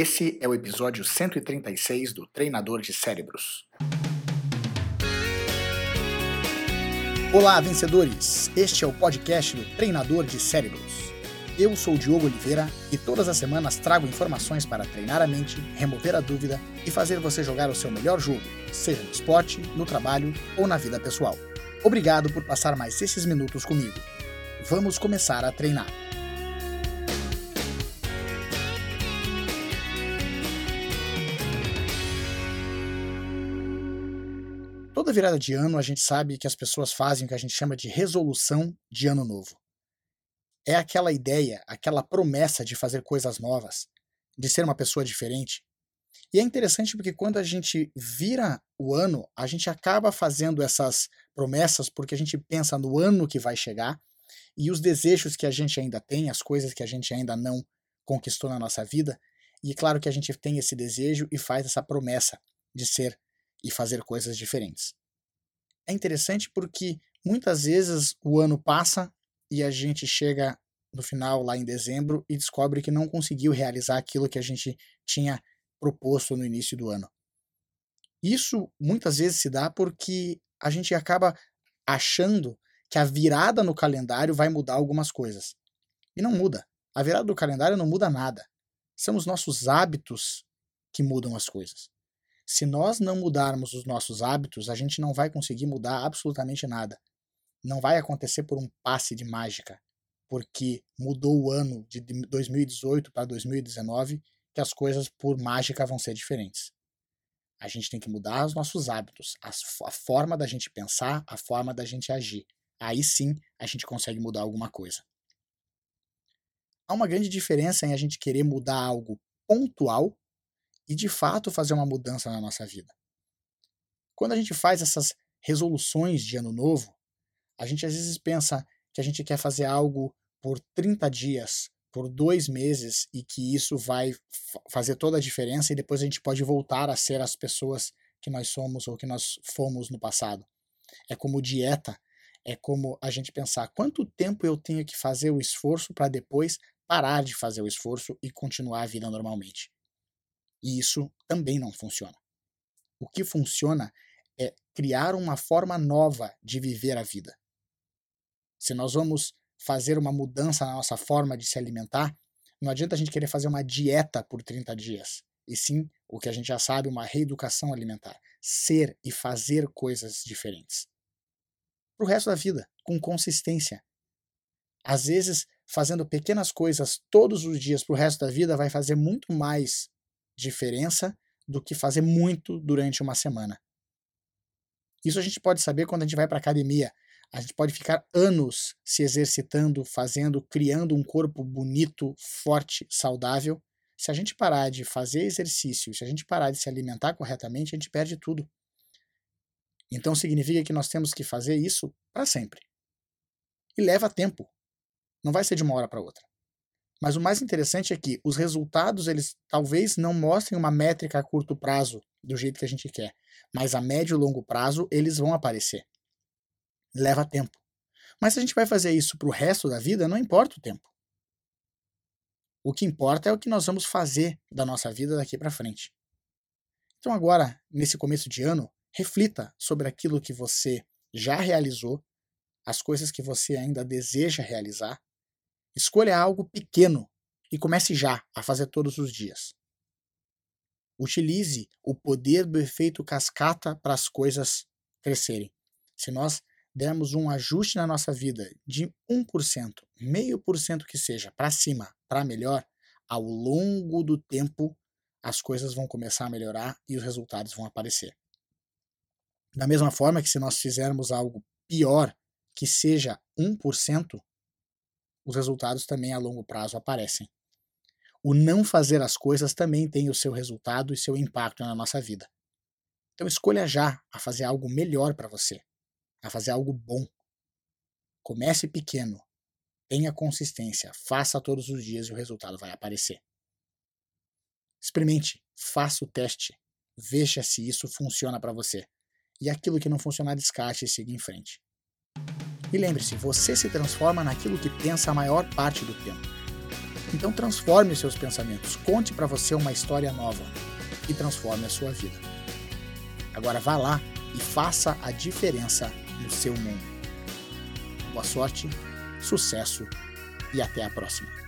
Esse é o episódio 136 do Treinador de Cérebros. Olá, vencedores! Este é o podcast do Treinador de Cérebros. Eu sou o Diogo Oliveira e todas as semanas trago informações para treinar a mente, remover a dúvida e fazer você jogar o seu melhor jogo, seja no esporte, no trabalho ou na vida pessoal. Obrigado por passar mais esses minutos comigo. Vamos começar a treinar. Toda virada de ano a gente sabe que as pessoas fazem o que a gente chama de resolução de ano novo. É aquela ideia, aquela promessa de fazer coisas novas, de ser uma pessoa diferente. E é interessante porque quando a gente vira o ano, a gente acaba fazendo essas promessas porque a gente pensa no ano que vai chegar e os desejos que a gente ainda tem, as coisas que a gente ainda não conquistou na nossa vida. E claro que a gente tem esse desejo e faz essa promessa de ser e fazer coisas diferentes. É interessante porque muitas vezes o ano passa e a gente chega no final, lá em dezembro, e descobre que não conseguiu realizar aquilo que a gente tinha proposto no início do ano. Isso muitas vezes se dá porque a gente acaba achando que a virada no calendário vai mudar algumas coisas. E não muda. A virada do calendário não muda nada. São os nossos hábitos que mudam as coisas. Se nós não mudarmos os nossos hábitos, a gente não vai conseguir mudar absolutamente nada. Não vai acontecer por um passe de mágica, porque mudou o ano de 2018 para 2019 que as coisas por mágica vão ser diferentes. A gente tem que mudar os nossos hábitos, a forma da gente pensar, a forma da gente agir. Aí sim a gente consegue mudar alguma coisa. Há uma grande diferença em a gente querer mudar algo pontual e de fato fazer uma mudança na nossa vida. Quando a gente faz essas resoluções de ano novo, a gente às vezes pensa que a gente quer fazer algo por 30 dias, por dois meses, e que isso vai fazer toda a diferença e depois a gente pode voltar a ser as pessoas que nós somos ou que nós fomos no passado. É como dieta, é como a gente pensar quanto tempo eu tenho que fazer o esforço para depois parar de fazer o esforço e continuar a vida normalmente. E isso também não funciona. O que funciona é criar uma forma nova de viver a vida. Se nós vamos fazer uma mudança na nossa forma de se alimentar, não adianta a gente querer fazer uma dieta por 30 dias, e sim, o que a gente já sabe, uma reeducação alimentar. Ser e fazer coisas diferentes. Para o resto da vida, com consistência. Às vezes, fazendo pequenas coisas todos os dias para o resto da vida vai fazer muito mais diferença do que fazer muito durante uma semana. Isso a gente pode saber quando a gente vai para academia. A gente pode ficar anos se exercitando, fazendo, criando um corpo bonito, forte, saudável. Se a gente parar de fazer exercício, se a gente parar de se alimentar corretamente, a gente perde tudo. Então significa que nós temos que fazer isso para sempre. E leva tempo. Não vai ser de uma hora para outra. Mas o mais interessante é que os resultados, eles talvez não mostrem uma métrica a curto prazo do jeito que a gente quer, mas a médio e longo prazo eles vão aparecer. Leva tempo. Mas se a gente vai fazer isso para o resto da vida, não importa o tempo. O que importa é o que nós vamos fazer da nossa vida daqui para frente. Então agora, nesse começo de ano, reflita sobre aquilo que você já realizou, as coisas que você ainda deseja realizar Escolha algo pequeno e comece já a fazer todos os dias. Utilize o poder do efeito cascata para as coisas crescerem. Se nós dermos um ajuste na nossa vida de 1%, meio por cento que seja, para cima, para melhor, ao longo do tempo as coisas vão começar a melhorar e os resultados vão aparecer. Da mesma forma que se nós fizermos algo pior, que seja 1%, os resultados também a longo prazo aparecem. O não fazer as coisas também tem o seu resultado e seu impacto na nossa vida. Então escolha já a fazer algo melhor para você, a fazer algo bom. Comece pequeno, tenha consistência, faça todos os dias e o resultado vai aparecer. Experimente, faça o teste, veja se isso funciona para você. E aquilo que não funcionar, descarte e siga em frente. E lembre-se, você se transforma naquilo que pensa a maior parte do tempo. Então transforme os seus pensamentos, conte para você uma história nova e transforme a sua vida. Agora vá lá e faça a diferença no seu mundo. Boa sorte, sucesso e até a próxima.